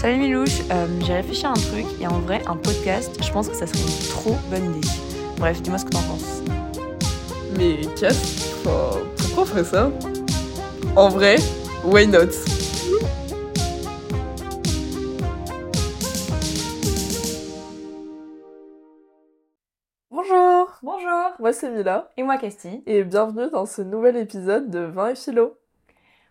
Salut Milouche, euh, j'ai réfléchi à un truc et en vrai, un podcast, je pense que ça serait une trop bonne idée. Bref, dis-moi ce que t'en penses. Mais Cass, pourquoi on ferait ça? En vrai, why not? Bonjour Bonjour Moi c'est Mila, Et moi, Casti. et bienvenue dans ce nouvel épisode de Vin et Philo.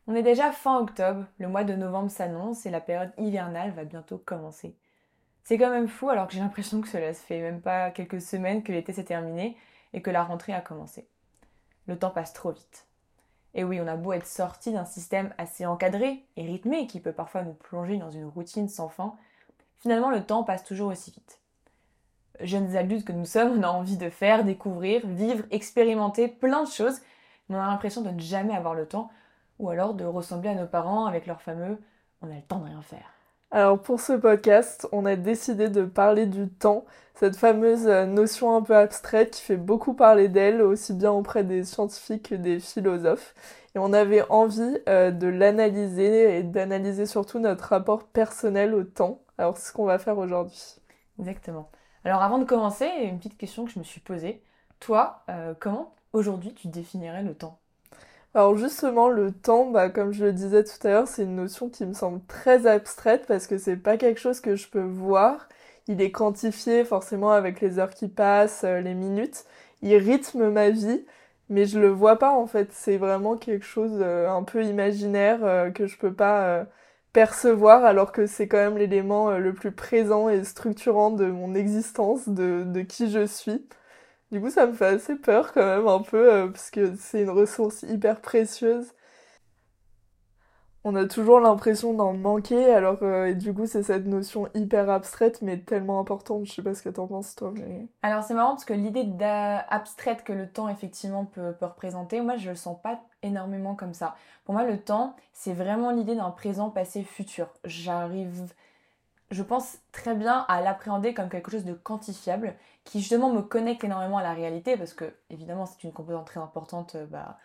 On est déjà fin octobre, le mois de novembre s'annonce et la période hivernale va bientôt commencer. C'est quand même fou alors que j'ai l'impression que cela se fait même pas quelques semaines que l'été s'est terminé et que la rentrée a commencé. Le temps passe trop vite. Et oui, on a beau être sorti d'un système assez encadré et rythmé qui peut parfois nous plonger dans une routine sans fin, finalement le temps passe toujours aussi vite. Jeunes adultes que nous sommes, on a envie de faire, découvrir, vivre, expérimenter plein de choses, mais on a l'impression de ne jamais avoir le temps ou alors de ressembler à nos parents avec leur fameux on a le temps de rien faire. Alors pour ce podcast, on a décidé de parler du temps, cette fameuse euh, notion un peu abstraite qui fait beaucoup parler d'elle, aussi bien auprès des scientifiques que des philosophes. Et on avait envie euh, de l'analyser et d'analyser surtout notre rapport personnel au temps. Alors c'est ce qu'on va faire aujourd'hui. Exactement. Alors avant de commencer, une petite question que je me suis posée. Toi, euh, comment aujourd'hui tu définirais le temps? Alors justement, le temps, bah, comme je le disais tout à l'heure, c'est une notion qui me semble très abstraite parce que c'est pas quelque chose que je peux voir. Il est quantifié forcément avec les heures qui passent, euh, les minutes. Il rythme ma vie, mais je le vois pas en fait. C'est vraiment quelque chose euh, un peu imaginaire euh, que je peux pas percevoir alors que c'est quand même l'élément le plus présent et structurant de mon existence, de, de qui je suis. Du coup, ça me fait assez peur quand même un peu, euh, parce que c'est une ressource hyper précieuse. On a toujours l'impression d'en manquer, alors du coup, c'est cette notion hyper abstraite, mais tellement importante. Je sais pas ce que t'en penses, toi, mais... Alors c'est marrant parce que l'idée d'a- abstraite que le temps effectivement peut, peut représenter, moi je le sens pas énormément comme ça. Pour moi le temps c'est vraiment l'idée d'un présent, passé, futur. J'arrive, je pense très bien à l'appréhender comme quelque chose de quantifiable qui justement me connecte énormément à la réalité parce que évidemment c'est une composante très importante euh, bah,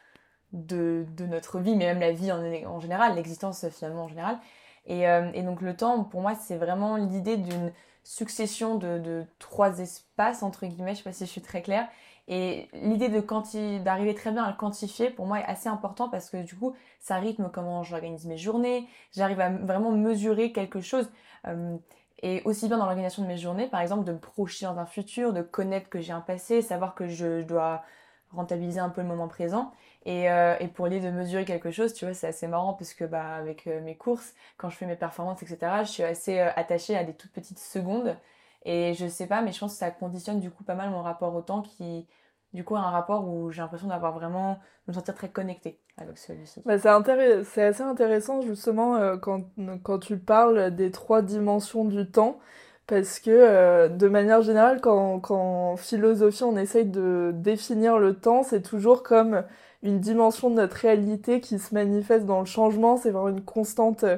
de, notre vie, mais même la vie en, général, l'existence finalement en général. Et, euh, et donc le temps pour moi c'est vraiment l'idée d'une succession de, de trois espaces, entre guillemets, je sais pas si je suis très claire. Et l'idée d'arriver très bien à le quantifier, pour moi, est assez important parce que du coup, ça rythme comment j'organise mes journées, j'arrive à vraiment mesurer quelque chose. Euh, et aussi bien dans l'organisation de mes journées, par exemple, de me projeter dans un futur, de connaître que j'ai un passé, savoir que je dois rentabiliser un peu le moment présent. Et, euh, et pour l'idée de mesurer quelque chose, tu vois, c'est assez marrant parce que bah, avec euh, mes courses, quand je fais mes performances, etc., je suis assez attachée à des toutes petites secondes. Et je sais pas, mais je pense que ça conditionne du coup pas mal mon rapport au temps qui, du coup, a un rapport où j'ai l'impression d'avoir vraiment, de me sentir très connectée avec celui-ci. Bah, c'est assez intéressant justement euh, quand, quand tu parles des trois dimensions du temps, parce que euh, de manière générale, quand, quand en philosophie on essaye de définir le temps, c'est toujours comme une dimension de notre réalité qui se manifeste dans le changement, c'est vraiment une constante euh,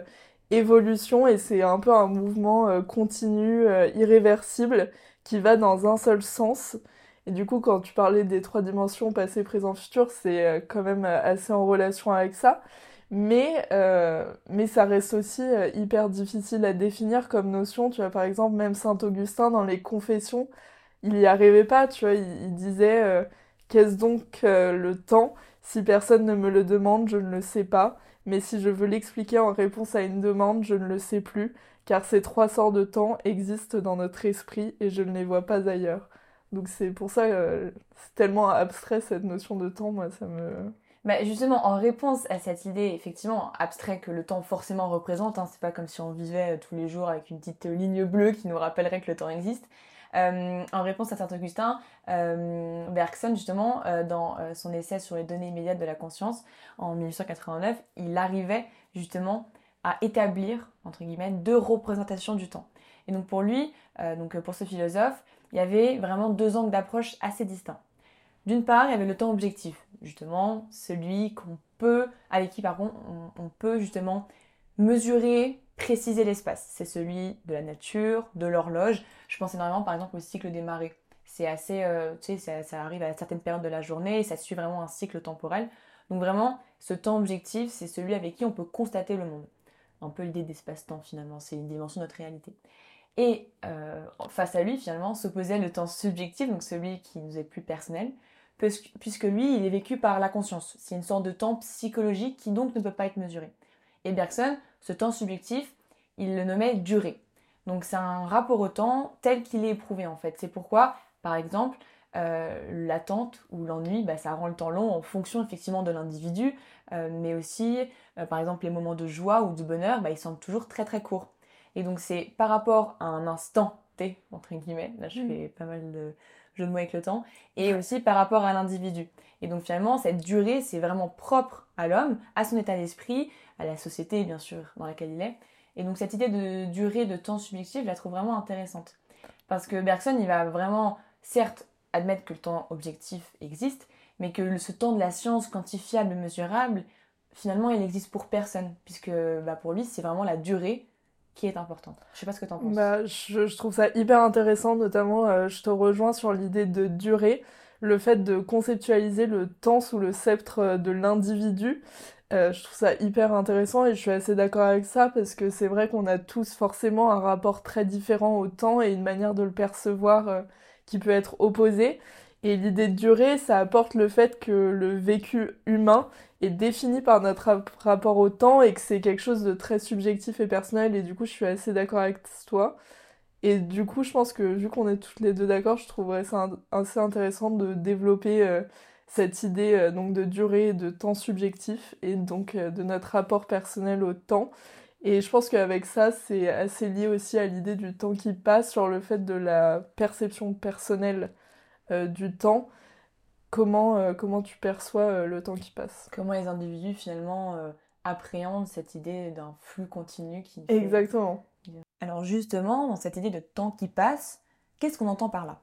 évolution et c'est un peu un mouvement euh, continu, euh, irréversible, qui va dans un seul sens. Et du coup, quand tu parlais des trois dimensions, passé, présent, futur, c'est euh, quand même assez en relation avec ça. Mais, mais ça reste aussi hyper difficile à définir comme notion. Tu vois, par exemple, même Saint-Augustin, dans les Confessions, il y arrivait pas, tu vois, il, disait Qu'est-ce donc euh, le temps? Si personne ne me le demande, je ne le sais pas. Mais si je veux l'expliquer en réponse à une demande, je ne le sais plus, car ces trois sorts de temps existent dans notre esprit et je ne les vois pas ailleurs. Donc c'est pour ça, euh, c'est tellement abstrait cette notion de temps, moi ça me... Bah justement, en réponse à cette idée effectivement abstraite que le temps forcément représente, hein, c'est pas comme si on vivait euh, tous les jours avec une petite ligne bleue qui nous rappellerait que le temps existe. Euh, en réponse à Saint-Augustin, euh, Bergson justement, euh, dans son essai sur les données immédiates de la conscience en 1889, il arrivait justement à établir entre guillemets deux représentations du temps. Et donc pour lui, donc pour ce philosophe, il y avait vraiment deux angles d'approche assez distincts. D'une part, il y avait le temps objectif, justement, celui qu'on peut, avec qui par contre on, on peut justement mesurer, préciser l'espace. C'est celui de la nature, de l'horloge. Je pense énormément par exemple au cycle des marées. C'est assez, euh, tu sais, ça, arrive à certaines périodes de la journée et ça suit vraiment un cycle temporel. Donc vraiment, ce temps objectif, c'est celui avec qui on peut constater le monde. un peu l'idée d'espace-temps finalement, c'est une dimension de notre réalité. Et euh, face à lui, finalement, s'opposait le temps subjectif, donc celui qui nous est plus personnel, puisque lui, il est vécu par la conscience. C'est une sorte de temps psychologique qui donc ne peut pas être mesuré. Et Bergson, ce temps subjectif, il le nommait durée. Donc c'est un rapport au temps tel qu'il est éprouvé en fait. C'est pourquoi, par exemple, euh, l'attente ou l'ennui, bah, ça rend le temps long en fonction effectivement de l'individu, euh, mais aussi, euh, par exemple, les moments de joie ou de bonheur, bah, ils semblent toujours très très courts. Et donc c'est par rapport à un instant T, entre guillemets, là je mm. fais pas mal de jeux de mots avec le temps, et aussi par rapport à l'individu. Et donc finalement, cette durée, c'est vraiment propre à l'homme, à son état d'esprit, à la société bien sûr dans laquelle il est. Et donc cette idée de durée, de temps subjectif, je la trouve vraiment intéressante. Parce que Bergson, il va vraiment, certes, admettre que le temps objectif existe, mais que ce temps de la science quantifiable mesurable, finalement, il existe pour personne, puisque bah, pour lui, c'est vraiment la durée qui est importante. Je sais pas ce que tu en penses. Bah, je, trouve ça hyper intéressant, notamment, euh, je te rejoins sur l'idée de durée, le fait de conceptualiser le temps sous le sceptre euh, de l'individu. Euh, je trouve ça hyper intéressant et je suis assez d'accord avec ça parce que c'est vrai qu'on a tous forcément un rapport très différent au temps et une manière de le percevoir qui peut être opposée. Et l'idée de durée, ça apporte le fait que le vécu humain est défini par notre rapport au temps et que c'est quelque chose de très subjectif et personnel. Et du coup, je suis assez d'accord avec toi. Et du coup, je pense que vu qu'on est toutes les deux d'accord, je trouverais ça assez intéressant de développer euh, cette idée euh, donc de durée et de temps subjectif et donc euh, de notre rapport personnel au temps. Et je pense qu'avec ça, c'est assez lié aussi à l'idée du temps qui passe, sur le fait de la perception personnelle euh, du temps. Comment, euh, comment tu perçois euh, le temps qui passe? Comment les individus finalement appréhendent cette idée d'un flux continu qui... Exactement. Alors justement, dans cette idée de temps qui passe, qu'est-ce qu'on entend par là?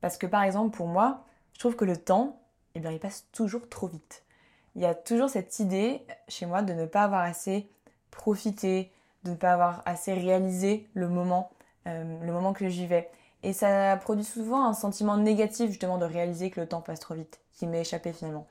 Parce que par exemple, pour moi, je trouve que le temps, eh bien, il passe toujours trop vite. Il y a toujours cette idée chez moi de ne pas avoir assez profiter, de ne pas avoir assez réalisé le moment, euh, le moment que j'y vais. Et ça produit souvent un sentiment négatif justement de réaliser que le temps passe trop vite, qui m'est échappé finalement.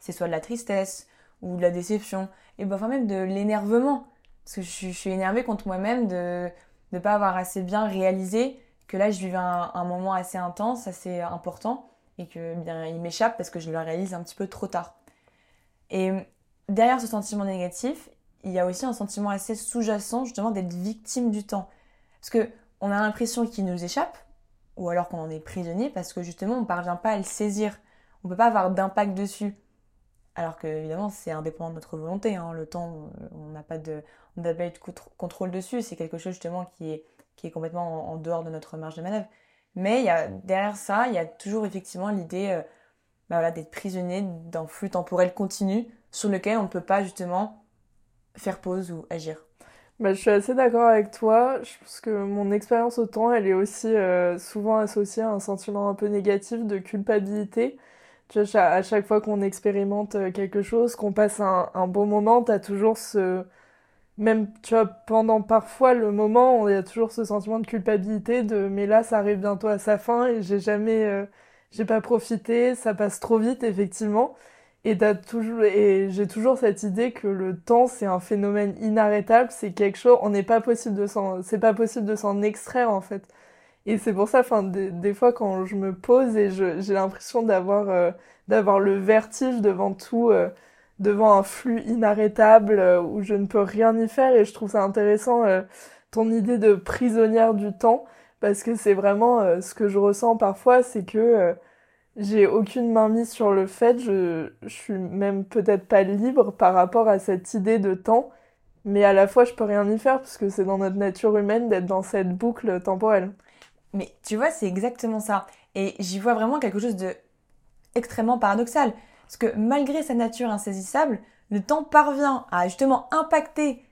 C'est soit de la tristesse ou de la déception, et ben, enfin même de l'énervement. Parce que je suis, énervée contre moi-même de ne pas avoir assez bien réalisé que là je vivais un moment assez intense, assez important, et que bien il m'échappe parce que je le réalise un petit peu trop tard. Et derrière ce sentiment négatif, il y a aussi un sentiment assez sous-jacent justement d'être victime du temps. Parce que on a l'impression qu'il nous échappe, ou alors qu'on en est prisonnier parce que justement on ne parvient pas à le saisir. On ne peut pas avoir d'impact dessus. Alors que évidemment c'est indépendant de notre volonté. Hein. Le temps, on n'a pas de, pas de contrôle dessus. C'est quelque chose justement qui est, qui est complètement en, dehors de notre marge de manœuvre. Mais il y a, derrière ça, il y a toujours effectivement l'idée euh, bah voilà, d'être prisonnier d'un flux temporel continu sur lequel on ne peut pas justement faire pause ou agir bah, je suis assez d'accord avec toi. Je pense que mon expérience au temps, elle est aussi euh, souvent associée à un sentiment un peu négatif de culpabilité. Tu vois, à chaque fois qu'on expérimente euh, quelque chose, qu'on passe un, un bon moment, t'as toujours ce... Même, tu vois, pendant parfois le moment, il y a toujours ce sentiment de culpabilité de mais là, ça arrive bientôt à sa fin et j'ai jamais... Euh, j'ai pas profité, ça passe trop vite, effectivement. Et, toujours, et j'ai toujours cette idée que le temps, c'est un phénomène inarrêtable, c'est quelque chose, on n'est pas possible de s'en, c'est pas possible de s'en extraire, en fait. Et c'est pour ça, enfin, des, fois, quand je me pose et j'ai l'impression d'avoir, euh, d'avoir le vertige devant tout, euh, devant un flux inarrêtable euh, où je ne peux rien y faire, et je trouve ça intéressant, ton idée de prisonnière du temps, parce que c'est vraiment ce que je ressens parfois, c'est que j'ai aucune main mise sur le fait, je, je suis même peut-être pas libre par rapport à cette idée de temps, mais à la fois je peux rien y faire parce que c'est dans notre nature humaine d'être dans cette boucle temporelle. Mais tu vois, c'est exactement ça. Et j'y vois vraiment quelque chose de extrêmement paradoxal. Parce que malgré sa nature insaisissable, le temps parvient à justement impacter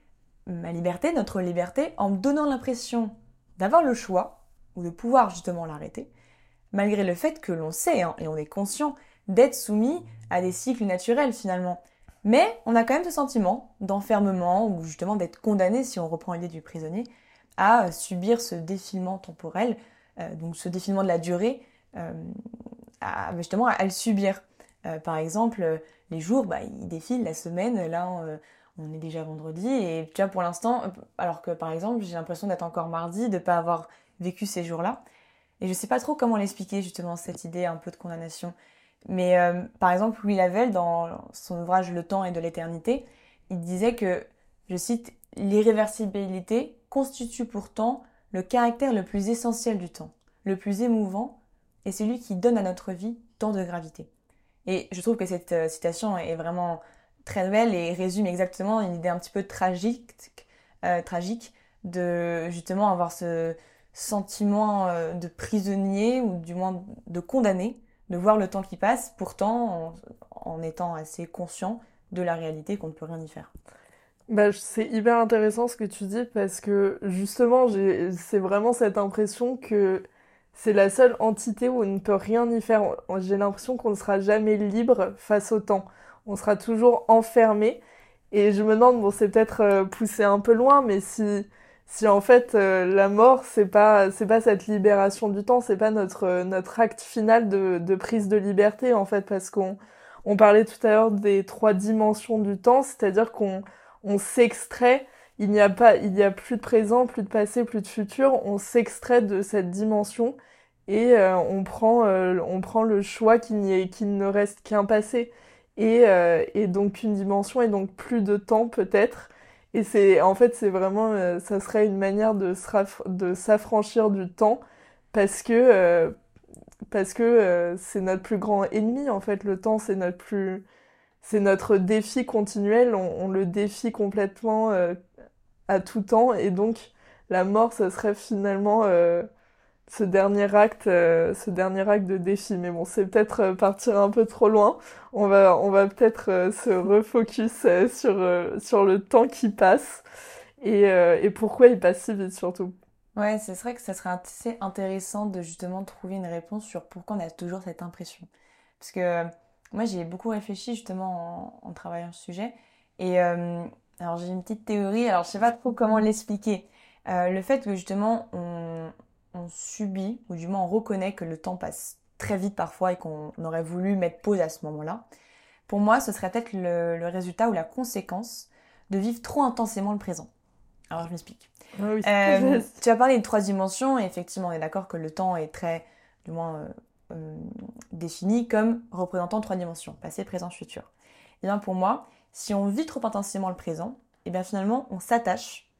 ma liberté, notre liberté, en me donnant l'impression d'avoir le choix, ou de pouvoir justement l'arrêter, malgré le fait que l'on sait, hein, et on est conscient, d'être soumis à des cycles naturels finalement. Mais on a quand même ce sentiment d'enfermement, ou justement d'être condamné, si on reprend l'idée du prisonnier, à subir ce défilement temporel, euh, donc ce défilement de la durée, euh, justement à, le subir. Euh, par exemple, les jours, bah, ils défilent, la semaine, là, on est déjà vendredi et tu vois pour l'instant, alors que par exemple j'ai l'impression d'être encore mardi, de pas avoir vécu ces jours-là. Et je sais pas trop comment l'expliquer justement cette idée un peu de condamnation. Mais euh, par exemple Louis Lavelle dans son ouvrage Le temps et de l'éternité, il disait que, je cite, l'irréversibilité constitue pourtant le caractère le plus essentiel du temps, le plus émouvant et celui qui donne à notre vie tant de gravité. Et je trouve que cette euh, citation est vraiment très belle et résume exactement une idée un petit peu tragique, euh, tragique de justement avoir ce sentiment euh, de prisonnier ou du moins de condamné, de voir le temps qui passe, pourtant en, étant assez conscient de la réalité qu'on ne peut rien y faire. Bah, c'est hyper intéressant ce que tu dis parce que justement, c'est vraiment cette impression que c'est la seule entité où on ne peut rien y faire. J'ai l'impression qu'on ne sera jamais libre face au temps on sera toujours enfermé. Et je me demande, bon, c'est peut-être euh, poussé un peu loin, mais si, si en fait euh, la mort, c'est pas, c'est pas cette libération du temps, c'est pas notre, euh, notre acte final de, de prise de liberté, en fait, parce qu'on on parlait tout à l'heure des trois dimensions du temps, c'est-à-dire qu'on on s'extrait, il n'y a pas, il n'y a plus de présent, plus de passé, plus de futur, on s'extrait de cette dimension et on prend, on prend le choix qu'il qu'il ne reste qu'un passé. Et, euh, et donc une dimension et donc plus de temps peut-être. Et c'est en fait c'est vraiment euh, ça serait une manière de s'affranchir du temps parce que euh, parce que c'est notre plus grand ennemi en fait. Le temps c'est notre plus c'est notre défi continuel. On, on le défie complètement à tout temps et donc la mort ça serait finalement ce dernier acte, euh, ce dernier acte de défi. Mais bon, c'est peut-être euh, partir un peu trop loin. On va, on va peut-être euh, se refocus sur, sur le temps qui passe et, et pourquoi il passe si vite surtout? Ouais, c'est vrai que ça serait assez intéressant de justement trouver une réponse sur pourquoi on a toujours cette impression. Parce que moi, j'ai beaucoup réfléchi justement en, travaillant ce sujet. Et alors, j'ai une petite théorie, alors je sais pas trop comment l'expliquer. le fait que justement, on, on subit, ou du moins on reconnaît que le temps passe très vite parfois et qu'on aurait voulu mettre pause à ce moment-là, pour moi, ce serait peut-être le, résultat ou la conséquence de vivre trop intensément le présent. Alors je m'explique. Ah euh, tu as parlé de trois dimensions et effectivement on est d'accord que le temps est très, du moins, euh, euh, défini comme représentant trois dimensions, passé, présent, futur. Et eh bien pour moi, si on vit trop intensément le présent, et eh bien finalement on s'attache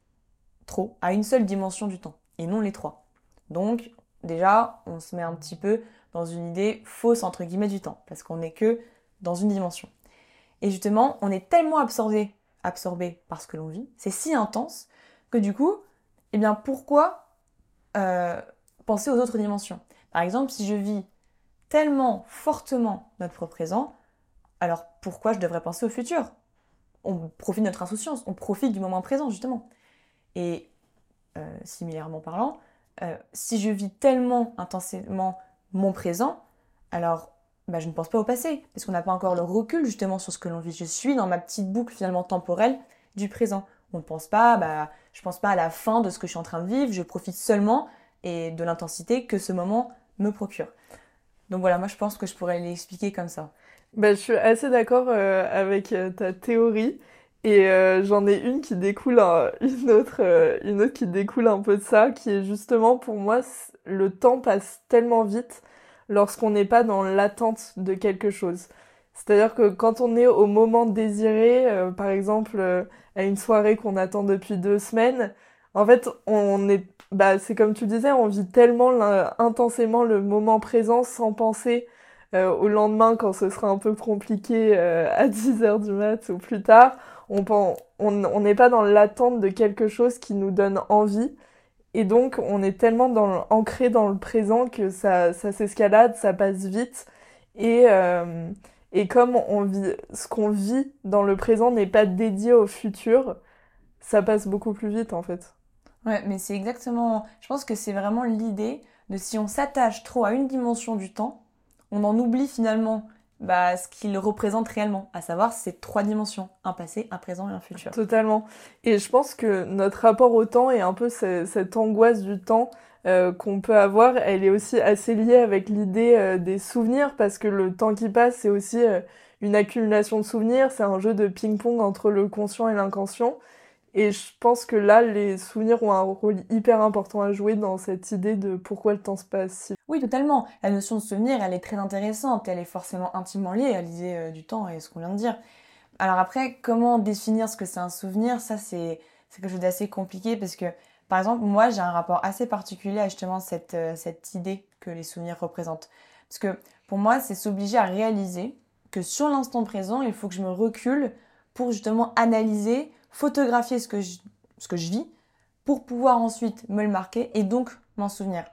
trop à une seule dimension du temps et non les trois. Donc, déjà, on se met un petit peu dans une idée fausse, entre guillemets, du temps, parce qu'on n'est que dans une dimension. Et justement, on est tellement absorbé, absorbé par ce que l'on vit, c'est si intense, que du coup, eh bien, pourquoi euh, penser aux autres dimensions? Par exemple, si je vis tellement fortement notre présent, alors pourquoi je devrais penser au futur? On profite de notre insouciance, on profite du moment présent, justement. Et euh, similairement parlant, euh, si je vis tellement intensément mon présent, alors bah, je ne pense pas au passé, parce qu'on n'a pas encore le recul justement sur ce que l'on vit. Je suis dans ma petite boucle finalement temporelle du présent. On ne pense pas, bah, je pense pas à la fin de ce que je suis en train de vivre, je profite seulement et de l'intensité que ce moment me procure. Donc voilà, moi je pense que je pourrais l'expliquer comme ça. Bah, je suis assez d'accord euh, avec euh, ta théorie. Et euh, j'en ai une qui découle une autre, euh, une autre qui découle un peu de ça, qui est justement pour moi le temps passe tellement vite lorsqu'on n'est pas dans l'attente de quelque chose. C'est-à-dire que quand on est au moment désiré, par exemple à une soirée qu'on attend depuis deux semaines, en fait on est, bah c'est comme tu disais, on vit tellement intensément le moment présent sans penser au lendemain quand ce sera un peu compliqué à 10 heures du mat ou plus tard on n'est pas dans l'attente de quelque chose qui nous donne envie. Et donc, on est tellement ancré dans le présent que ça, ça s'escalade, ça passe vite. Et, euh, et comme on vit, ce qu'on vit dans le présent n'est pas dédié au futur, ça passe beaucoup plus vite en fait. Ouais, mais c'est exactement. Je pense que c'est vraiment l'idée de si on s'attache trop à une dimension du temps, on en oublie finalement bah, ce qu'il représente réellement, à savoir ces trois dimensions, un passé, un présent et un futur. Totalement. Et je pense que notre rapport au temps et un peu cette angoisse du temps euh, qu'on peut avoir, elle est aussi assez liée avec l'idée euh, des souvenirs, parce que le temps qui passe, c'est aussi euh, une accumulation de souvenirs, c'est un jeu de ping-pong entre le conscient et l'inconscient. Et je pense que là, les souvenirs ont un rôle hyper important à jouer dans cette idée de pourquoi le temps se passe si. Oui, totalement. La notion de souvenir, elle est très intéressante. Elle est forcément intimement liée à l'idée euh, du temps et ce qu'on vient de dire. Alors après, comment définir ce que c'est un souvenir? Ça, c'est quelque chose d'assez compliqué parce que, par exemple, moi, j'ai un rapport assez particulier à justement cette, euh, cette idée que les souvenirs représentent. Parce que pour moi, c'est s'obliger à réaliser que sur l'instant présent, il faut que je me recule pour justement analyser photographier ce que je, ce que je vis pour pouvoir ensuite me le marquer et donc m'en souvenir.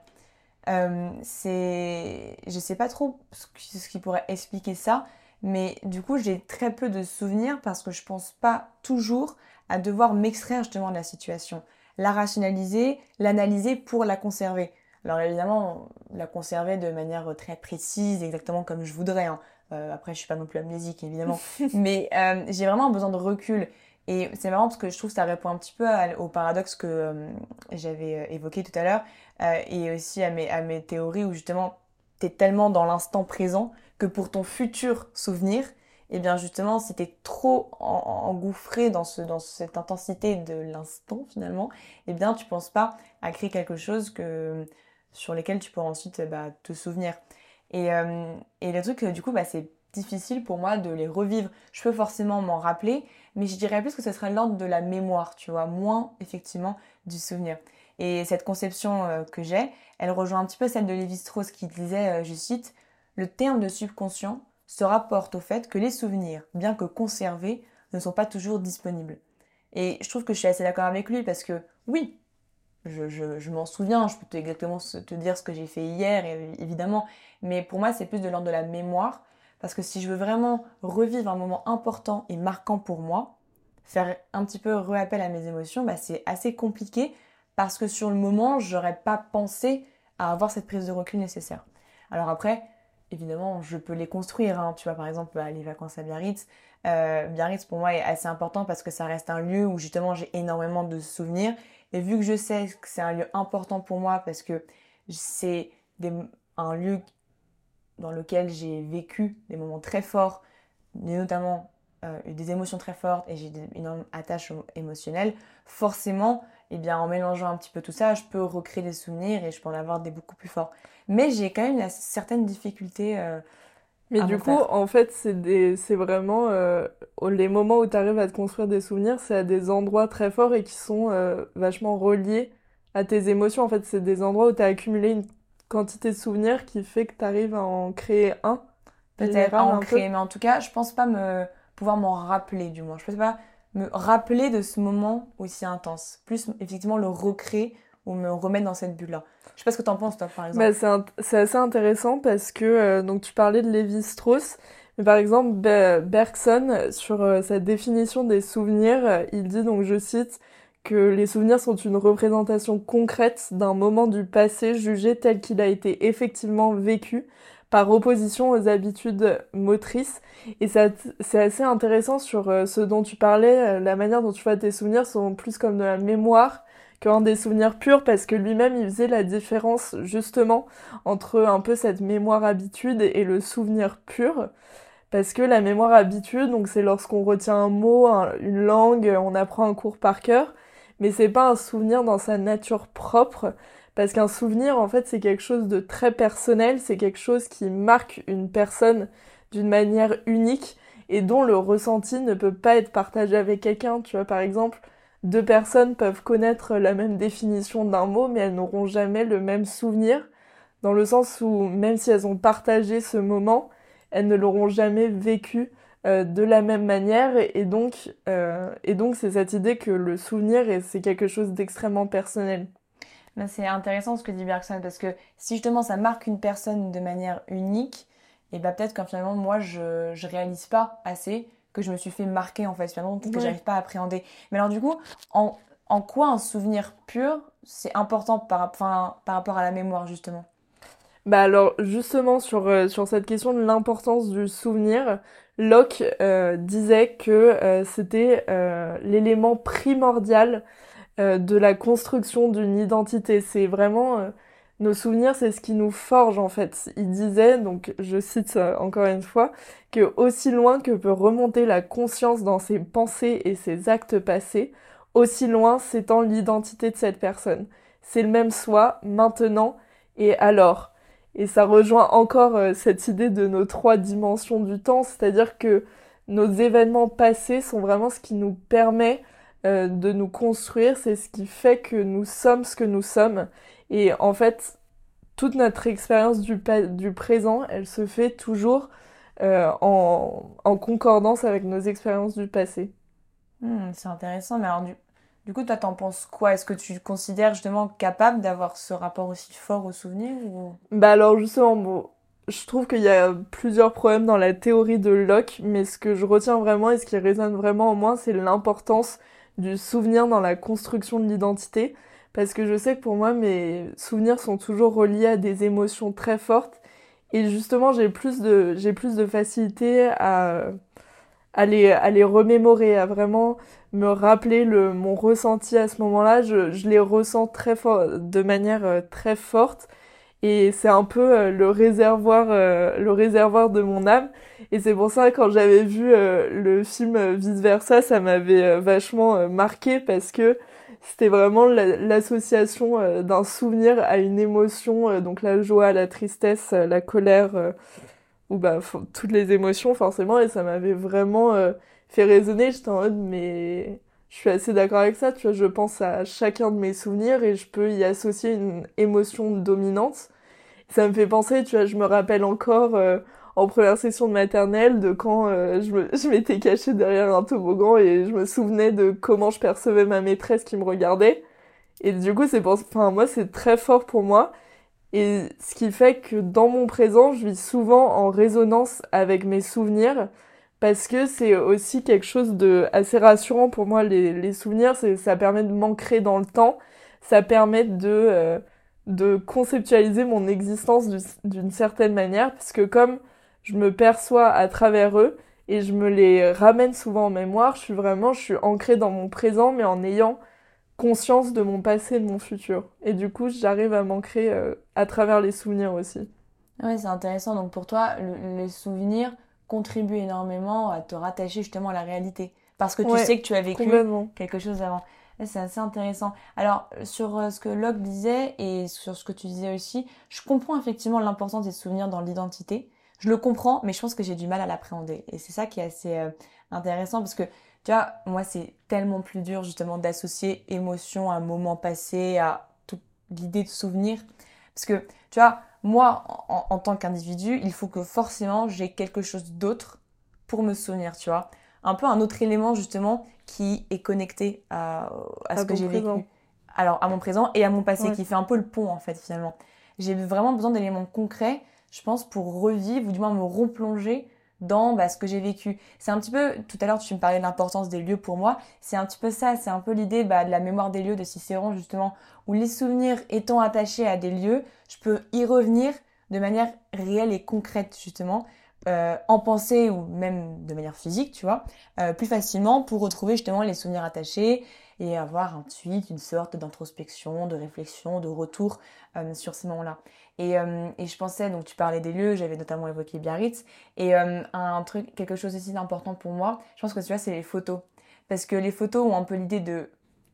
Euh, c'est, je sais pas trop ce qui pourrait expliquer ça, mais du coup j'ai très peu de souvenirs parce que je pense pas toujours à devoir m'extraire justement de la situation, la rationaliser, l'analyser pour la conserver. Alors évidemment, la conserver de manière très précise, exactement comme je voudrais. Hein. Euh, après, je suis pas non plus amnésique évidemment, mais euh, j'ai vraiment besoin de recul et c'est marrant parce que je trouve que ça répond un petit peu au paradoxe que euh, j'avais euh, évoqué tout à l'heure euh, et aussi à mes, à mes théories où justement tu es tellement dans l'instant présent que pour ton futur souvenir, et eh bien justement si tu trop engouffré dans, ce, dans cette intensité de l'instant finalement, et eh bien tu penses pas à créer quelque chose que, sur lequel tu pourras ensuite bah, te souvenir. Et, et le truc du coup bah, c'est difficile pour moi de les revivre. Je peux forcément m'en rappeler, mais je dirais plus que ce serait l'ordre de la mémoire, tu vois, moins effectivement du souvenir. Et cette conception euh, que j'ai, elle rejoint un petit peu celle de Lévi-Strauss qui disait, euh, je cite, le terme de subconscient se rapporte au fait que les souvenirs, bien que conservés, ne sont pas toujours disponibles. Et je trouve que je suis assez d'accord avec lui parce que oui, je, m'en souviens, je peux te exactement te dire ce que j'ai fait hier, évidemment, mais pour moi c'est plus de l'ordre de la mémoire parce que si je veux vraiment revivre un moment important et marquant pour moi, faire un petit peu réappel à mes émotions, bah, c'est assez compliqué parce que sur le moment, j'aurais pas pensé à avoir cette prise de recul nécessaire. Alors après, évidemment, je peux les construire. Hein. Tu vois, par exemple, bah, les vacances à Biarritz. Euh, Biarritz, pour moi, est assez important parce que ça reste un lieu où justement j'ai énormément de souvenirs. Et vu que je sais que c'est un lieu important pour moi parce que c'est un lieu dans lequel j'ai vécu des moments très forts, et notamment euh, des émotions très fortes et j'ai une énorme attache émotionnelle, forcément, eh bien, en mélangeant un petit peu tout ça, je peux recréer des souvenirs et je peux en avoir des beaucoup plus forts. Mais j'ai quand même une certaine difficulté. Euh, mais du coup, en fait, c'est vraiment euh, les moments où tu arrives à te construire des souvenirs, c'est à des endroits très forts et qui sont vachement reliés à tes émotions. En fait, c'est des endroits où tu as accumulé une quantité de souvenirs qui fait que tu arrives à en créer un. Peut-être à en créer, mais en tout cas, je pense pas me pouvoir m'en rappeler du moins. Je peux pas me rappeler de ce moment aussi intense. Plus effectivement le recréer ou me remettre dans cette bulle-là. Je sais pas ce que tu en penses toi par exemple. Bah, c'est assez intéressant parce que euh, donc tu parlais de Lévi-Strauss, mais par exemple Bergson sur euh, sa définition des souvenirs, euh, il dit donc je cite que les souvenirs sont une représentation concrète d'un moment du passé jugé tel qu'il a été effectivement vécu par opposition aux habitudes motrices. Et c'est assez intéressant sur euh, ce dont tu parlais, euh, la manière dont tu vois tes souvenirs sont plus comme de la mémoire qu'un des souvenirs purs parce que lui-même il faisait la différence justement entre un peu cette mémoire habitude et le souvenir pur. Parce que la mémoire habitude, donc c'est lorsqu'on retient un mot, une langue, on apprend un cours par cœur mais c'est pas un souvenir dans sa nature propre, parce qu'un souvenir, en fait, c'est quelque chose de très personnel, c'est quelque chose qui marque une personne d'une manière unique et dont le ressenti ne peut pas être partagé avec quelqu'un. Tu vois, par exemple, deux personnes peuvent connaître la même définition d'un mot, mais elles n'auront jamais le même souvenir, dans le sens où même si elles ont partagé ce moment, elles ne l'auront jamais vécu euh, de la même manière et donc euh, et donc c'est cette idée que le souvenir c'est quelque chose d'extrêmement personnel. Ben, c'est intéressant ce que dit Bergson parce que si justement ça marque une personne de manière unique, et ben peut-être qu'en finalement moi je je réalise pas assez que je me suis fait marquer en fait finalement que j'arrive pas à appréhender. Mais alors du coup en en quoi un souvenir pur c'est important par, par rapport à la mémoire justement? Bah alors justement sur, euh, sur cette question de l'importance du souvenir, Locke euh, disait que euh, c'était euh, l'élément primordial de la construction d'une identité. C'est vraiment nos souvenirs, c'est ce qui nous forge en fait. Il disait, donc je cite encore une fois, que aussi loin que peut remonter la conscience dans ses pensées et ses actes passés, aussi loin s'étend l'identité de cette personne. C'est le même soi, maintenant et alors. Et ça rejoint encore euh, cette idée de nos trois dimensions du temps, c'est-à-dire que nos événements passés sont vraiment ce qui nous permet euh, de nous construire, c'est ce qui fait que nous sommes ce que nous sommes. Et en fait, toute notre expérience du, présent, elle se fait toujours euh, en, en, concordance avec nos expériences du passé. Hmm, c'est intéressant, mais alors du, du coup, toi, t'en penses quoi? Est-ce que tu considères justement capable d'avoir ce rapport aussi fort aux souvenirs ou... Bah alors justement, bon, je trouve qu'il y a plusieurs problèmes dans la théorie de Locke, mais ce que je retiens vraiment et ce qui résonne vraiment en moi, c'est l'importance du souvenir dans la construction de l'identité. Parce que je sais que pour moi, mes souvenirs sont toujours reliés à des émotions très fortes. Et justement, j'ai plus de, j'ai plus de facilité à, à les, remémorer, à vraiment me rappeler le, mon ressenti à ce moment-là. Je, je les ressens très fort, de manière euh, très forte. Et c'est un peu euh, le réservoir, euh, le réservoir de mon âme. Et c'est pour ça quand j'avais vu le film Vice Versa, ça m'avait vachement marqué parce que c'était vraiment l'association d'un souvenir à une émotion, donc la joie, la tristesse, la colère, ou bah toutes les émotions forcément. Et ça m'avait vraiment fait résonner. J'étais en mode, mais je suis assez d'accord avec ça. Tu vois, je pense à chacun de mes souvenirs et je peux y associer une émotion dominante. Ça me fait penser, tu vois, je me rappelle encore euh, en première session de maternelle de quand euh, je m'étais cachée derrière un toboggan et je me souvenais de comment je percevais ma maîtresse qui me regardait. Et du coup, c'est pour, enfin, moi, c'est très fort pour moi. Et ce qui fait que dans mon présent, je vis souvent en résonance avec mes souvenirs parce que c'est aussi quelque chose de assez rassurant pour moi les, souvenirs ça permet de m'ancrer dans le temps ça permet de euh, de conceptualiser mon existence d'une certaine manière parce que comme je me perçois à travers eux et je me les ramène souvent en mémoire je suis vraiment je suis ancrée dans mon présent mais en ayant conscience de mon passé et de mon futur et du coup j'arrive à m'ancrer euh, à travers les souvenirs aussi ouais c'est intéressant donc pour toi les souvenirs contribue énormément à te rattacher justement à la réalité. Parce que tu sais que tu as vécu quelque chose avant. C'est assez intéressant. Alors, sur euh, ce que Locke disait et sur ce que tu disais aussi, je comprends effectivement l'importance des souvenirs dans l'identité. Je le comprends, mais je pense que j'ai du mal à l'appréhender. Et c'est ça qui est assez euh, intéressant parce que, tu vois, moi, c'est tellement plus dur justement d'associer émotion à un moment passé, à toute l'idée de souvenir. Parce que, tu vois, moi, en, tant qu'individu, il faut que forcément j'ai quelque chose d'autre pour me souvenir, tu vois. Un peu un autre élément justement qui est connecté à, ce que j'ai vécu. Alors, à mon présent et à mon passé, qui fait un peu le pont en fait finalement. J'ai vraiment besoin d'éléments concrets, je pense, pour revivre ou du moins me replonger dans bah, ce que j'ai vécu. C'est un petit peu, tout à l'heure tu me parlais de l'importance des lieux pour moi, c'est un petit peu ça, c'est un peu l'idée bah, de la mémoire des lieux de Cicéron justement, où les souvenirs étant attachés à des lieux, je peux y revenir de manière réelle et concrète justement, euh, en pensée ou même de manière physique, tu vois, euh, plus facilement pour retrouver justement les souvenirs attachés et avoir ensuite une sorte d'introspection, de réflexion, de retour euh, sur ces moments-là. Et, euh, et, je pensais, donc tu parlais des lieux, j'avais notamment évoqué Biarritz, et euh, un truc, quelque chose aussi d'important pour moi, je pense que tu vois, c'est les photos. Parce que les photos ont un peu l'idée de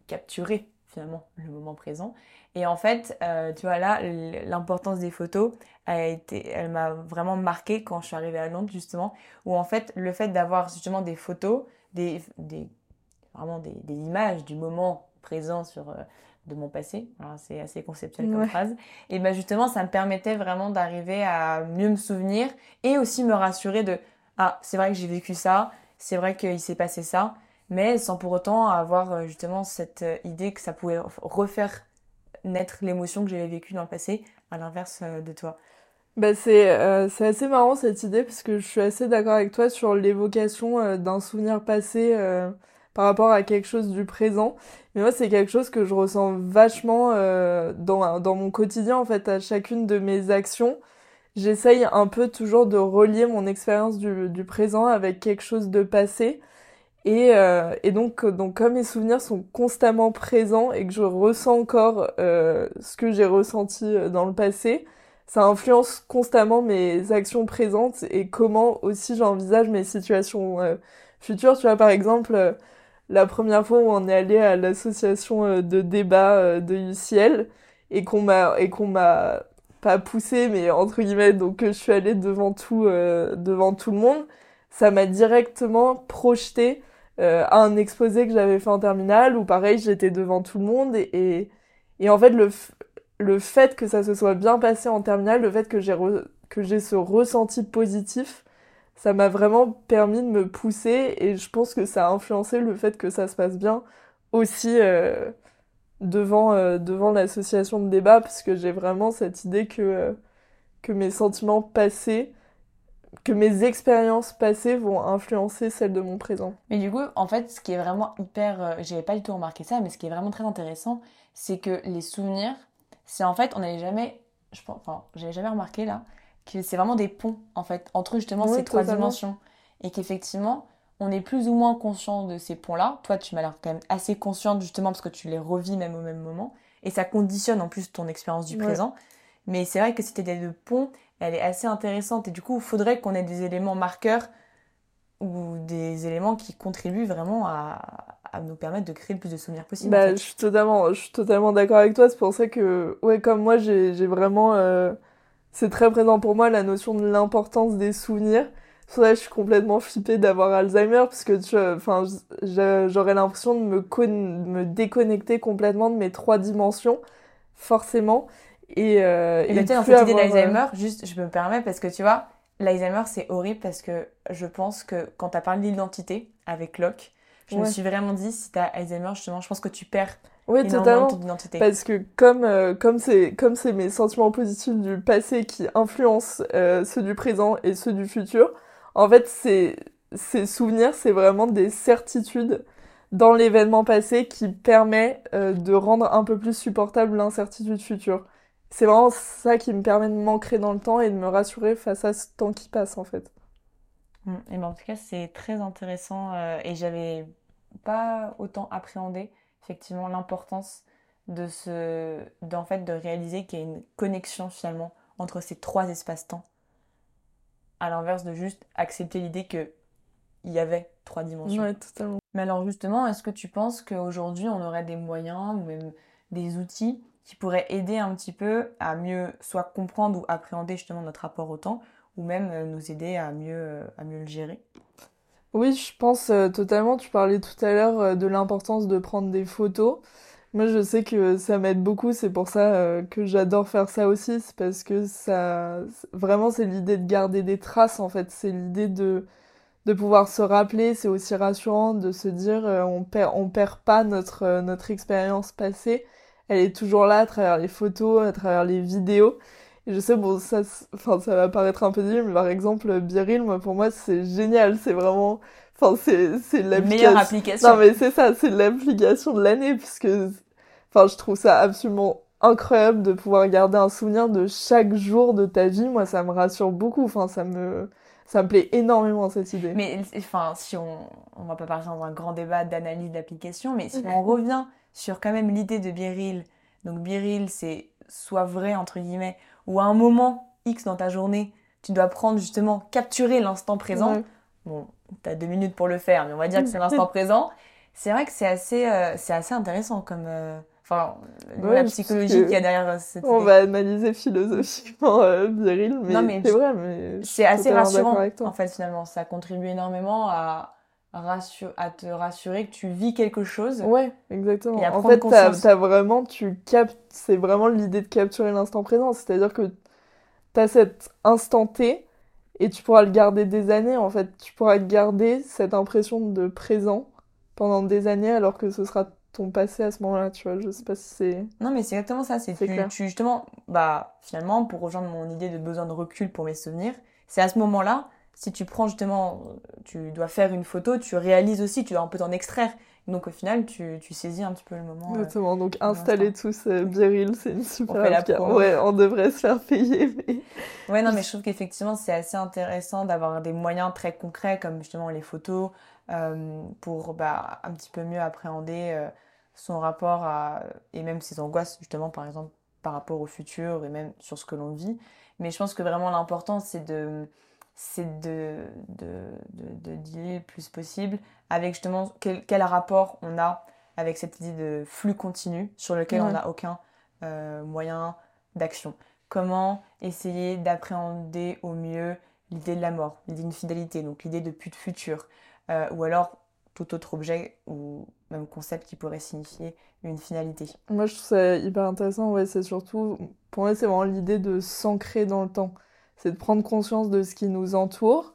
capturer finalement le moment présent. Et en fait, tu vois là, l'importance des photos a été, elle m'a vraiment marqué quand je suis arrivée à Londres justement, où en fait le fait d'avoir justement des photos, des vraiment des, des, images du moment présent sur euh, de mon passé. C'est assez conceptuel comme phrase. Et ben justement, ça me permettait vraiment d'arriver à mieux me souvenir et aussi me rassurer de ah c'est vrai que j'ai vécu ça, c'est vrai qu'il s'est passé ça, mais sans pour autant avoir euh, justement cette euh, idée que ça pouvait refaire naître l'émotion que j'avais vécue dans le passé, à l'inverse de toi. Bah c'est c'est assez marrant cette idée parce que je suis assez d'accord avec toi sur l'évocation d'un souvenir passé par rapport à quelque chose du présent. Mais moi, c'est quelque chose que je ressens vachement euh, dans, dans mon quotidien, en fait, à chacune de mes actions. J'essaye un peu toujours de relier mon expérience du, du présent avec quelque chose de passé. Et, euh, et donc, donc, comme mes souvenirs sont constamment présents et que je ressens encore euh, ce que j'ai ressenti euh, dans le passé, ça influence constamment mes actions présentes et comment aussi j'envisage mes situations futures. Tu vois, par exemple, la première fois où on est allé à l'association de débat de UCL et qu'on m'a et qu'on m'a pas poussé, mais entre guillemets, donc je suis allée devant tout devant tout le monde, ça m'a directement projeté euh, à un exposé que j'avais fait en terminale où pareil j'étais devant tout le monde et, et, en fait le, le fait que ça se soit bien passé en terminale, le fait que j'ai que j'ai ce ressenti positif, ça m'a vraiment permis de me pousser et je pense que ça a influencé le fait que ça se passe bien aussi euh, devant euh, devant l'association de débat parce que j'ai vraiment cette idée que que mes sentiments passés que mes expériences passées vont influencer celles de mon présent. Mais du coup, en fait, ce qui est vraiment hyper, euh, j'avais pas du tout remarqué ça, mais ce qui est vraiment très intéressant, c'est que les souvenirs, c'est en fait, on n'avait jamais, je pense, enfin, j'avais jamais remarqué là, que c'est vraiment des ponts en fait entre justement ces trois dimensions, et qu'effectivement, on est plus ou moins conscient de ces ponts-là. Toi, tu m'as l'air quand même assez consciente justement parce que tu les revis même au même moment, et ça conditionne en plus ton expérience du présent. Mais c'est vrai que c'était des deux ponts elle est assez intéressante. Et du coup, il faudrait qu'on ait des éléments marqueurs ou des éléments qui contribuent vraiment à, nous permettre de créer le plus de souvenirs possible. Bah, je suis totalement, je suis totalement d'accord avec toi. C'est pour ça que, ouais, comme moi, j'ai vraiment, euh, c'est très présent pour moi la notion de l'importance des souvenirs. Pour ça je suis complètement flippée d'avoir Alzheimer parce que, tu enfin, j'aurais l'impression de me, me déconnecter complètement de mes trois dimensions, forcément. Et, euh, et, dans cette idée d'Alzheimer, euh, juste, je me permets parce que tu vois, l'Alzheimer c'est horrible parce que je pense que quand tu as parlé d'identité avec Locke, je me suis vraiment dit, si tu as Alzheimer, justement, je pense que tu perds oui, totalement. ton identité. Parce que comme euh, comme c'est comme c'est mes sentiments positifs du passé qui influencent euh, ceux du présent et ceux du futur, en fait, c'est ces souvenirs, c'est vraiment des certitudes dans l'événement passé qui permet euh, de rendre un peu plus supportable l'incertitude future c'est vraiment ça qui me permet de m'ancrer dans le temps et de me rassurer face à ce temps qui passe en fait. Mm. Et ben en tout cas, c'est très intéressant et j'avais pas autant appréhendé effectivement l'importance de ce d'en fait de réaliser qu'il y a une connexion finalement entre ces trois espaces-temps. À l'inverse de juste accepter l'idée que il y avait trois dimensions. Ouais, totalement. Mais alors justement, est-ce que tu penses qu'aujourd'hui on aurait des moyens ou même des outils qui pourrait aider un petit peu à mieux soit comprendre ou appréhender justement notre rapport au temps ou même euh, nous aider à mieux, euh, à mieux le gérer? Oui, je pense euh, totalement. Tu parlais tout à l'heure de l'importance de prendre des photos. Moi, je sais que ça m'aide beaucoup. C'est pour ça que j'adore faire ça aussi. C'est parce que ça, vraiment, c'est l'idée de garder des traces en fait. C'est l'idée de de pouvoir se rappeler. C'est aussi rassurant de se dire on perd on perd pas notre notre expérience passée elle est toujours là à travers les photos, à travers les vidéos. Et je sais, bon, ça, enfin, ça va paraître un peu difficile, mais par exemple, Biril, moi, pour moi, c'est génial. C'est vraiment, enfin, c'est, c'est la meilleure application. Non, mais c'est ça, c'est l'application de l'année, puisque, enfin, je trouve ça absolument incroyable de pouvoir garder un souvenir de chaque jour de ta vie. Moi, ça me rassure beaucoup. Enfin, ça me, ça me plaît énormément cette idée. Mais enfin, si on, on va pas partir dans un grand débat d'analyse d'application, mais si on revient sur quand même l'idée de Biril. Donc Biril, c'est soit vrai, entre guillemets, ou à un moment X dans ta journée, tu dois prendre justement, capturer l'instant présent. Bon, tu as deux minutes pour le faire, mais on va dire que c'est l'instant présent. C'est vrai que c'est assez, euh, c'est assez intéressant comme... Euh, enfin, la psychologie qu'il y a derrière euh, cette On va analyser philosophiquement Biril, mais, c'est vrai, mais... C'est assez rassurant, en fait, finalement. Ça contribue énormément à à te rassurer que tu vis quelque chose. Ouais, exactement. en fait, t'as vraiment, tu captes, c'est vraiment l'idée de capturer l'instant présent. C'est-à-dire que t'as cet instant T et tu pourras le garder des années. En fait, tu pourras garder cette impression de présent pendant des années alors que ce sera ton passé à ce moment-là, tu vois. Je sais pas si c'est. Non, mais c'est exactement ça. C'est tu, tu, justement, bah, finalement, pour rejoindre mon idée de besoin de recul pour mes souvenirs, c'est à ce moment-là si tu prends justement, tu dois faire une photo, tu réalises aussi, tu dois un peu t'en extraire. Donc au final, tu, tu, saisis un petit peu le moment. Euh, Exactement, donc installer tous euh, Biril, c'est une super on Ouais, on devrait se faire payer. Mais... Ouais, non, mais je trouve qu'effectivement, c'est assez intéressant d'avoir des moyens très concrets comme justement les photos euh, pour bah, un petit peu mieux appréhender euh, son rapport à, et même ses angoisses, justement, par exemple, par rapport au futur et même sur ce que l'on vit. Mais je pense que vraiment l'important, c'est de c'est de, de, de, dealer le plus possible avec justement quel, quel, rapport on a avec cette idée de flux continu sur lequel on n'a aucun euh, moyen d'action. Comment essayer d'appréhender au mieux l'idée de la mort, l'idée d'une fidélité, donc l'idée de plus de futur, euh, ou alors tout autre objet ou même concept qui pourrait signifier une finalité. Moi je trouve ça hyper intéressant, ouais, c'est surtout, pour moi c'est vraiment l'idée de s'ancrer dans le temps c'est de prendre conscience de ce qui nous entoure.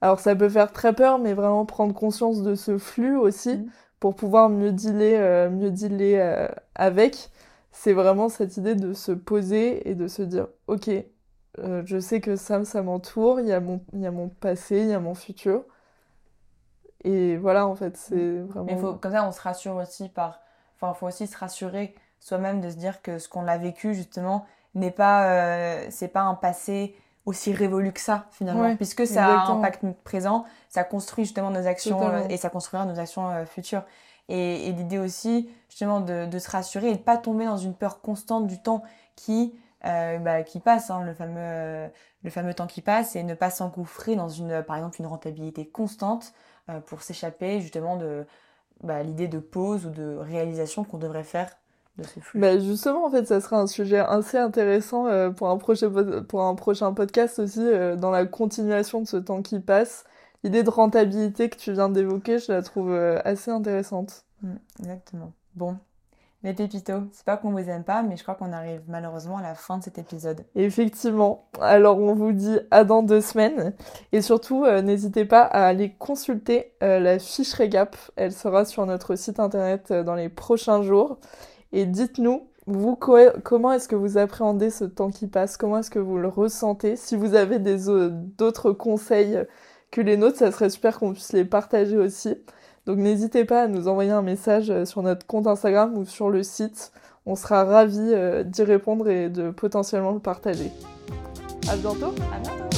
Alors ça peut faire très peur, mais vraiment prendre conscience de ce flux aussi mm. pour pouvoir mieux dealer, euh, mieux dealer euh, avec. C'est vraiment cette idée de se poser et de se dire, ok, euh, je sais que ça, ça m'entoure, il y, a mon, il y a mon passé, il y a mon futur. Et voilà, en fait, c'est mm. vraiment... Mais faut, comme ça, on se rassure aussi par... Enfin, il faut aussi se rassurer soi-même de se dire que ce qu'on a vécu, justement, n'est pas... c'est pas un passé aussi révolu que ça finalement. Puisque ça a un impact présent ça construit justement nos actions euh, et ça construira nos actions euh, futures. Et, l'idée aussi justement de, de, se rassurer et de pas tomber dans une peur constante du temps qui euh, bah, qui passe hein, le fameux le fameux temps qui passe et ne pas s'engouffrer dans une par exemple une rentabilité constante pour s'échapper justement de bah, l'idée de pause ou de réalisation qu'on devrait faire bah justement, en fait, ça sera un sujet assez intéressant euh, pour, un prochain, pour un prochain podcast aussi, euh, dans la continuation de ce temps qui passe. L'idée de rentabilité que tu viens d'évoquer, je la trouve euh, assez intéressante. Mm, exactement. Bon, les pépitos, c'est pas qu'on vous aime pas, mais je crois qu'on arrive malheureusement à la fin de cet épisode. Effectivement. Alors on vous dit à dans deux semaines. Et surtout, n'hésitez pas à aller consulter la fiche récap. Elle sera sur notre site internet dans les prochains jours. Et dites-nous, vous, comment est-ce que vous appréhendez ce temps qui passe? Comment est-ce que vous le ressentez? Si vous avez d'autres conseils que les nôtres, ça serait super qu'on puisse les partager aussi. Donc n'hésitez pas à nous envoyer un message euh, sur notre compte Instagram ou sur le site. On sera ravis euh, d'y répondre et de potentiellement le partager. À bientôt. À bientôt.